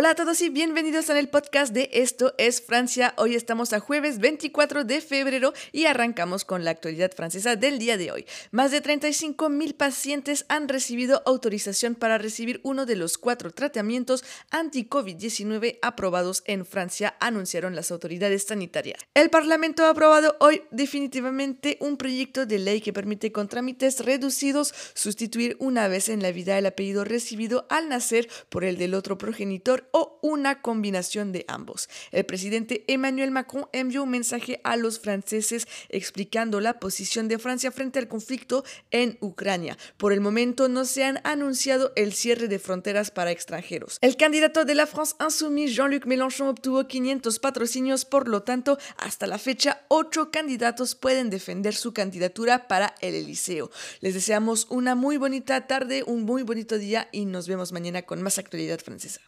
Hola a todos y bienvenidos en el podcast de Esto es Francia. Hoy estamos a jueves 24 de febrero y arrancamos con la actualidad francesa del día de hoy. Más de 35 mil pacientes han recibido autorización para recibir uno de los cuatro tratamientos anti-COVID-19 aprobados en Francia, anunciaron las autoridades sanitarias. El Parlamento ha aprobado hoy definitivamente un proyecto de ley que permite con trámites reducidos sustituir una vez en la vida el apellido recibido al nacer por el del otro progenitor o una combinación de ambos. El presidente Emmanuel Macron envió un mensaje a los franceses explicando la posición de Francia frente al conflicto en Ucrania. Por el momento no se han anunciado el cierre de fronteras para extranjeros. El candidato de la France Insoumise, Jean-Luc Mélenchon, obtuvo 500 patrocinios, por lo tanto, hasta la fecha, ocho candidatos pueden defender su candidatura para el Eliseo. Les deseamos una muy bonita tarde, un muy bonito día y nos vemos mañana con más actualidad francesa.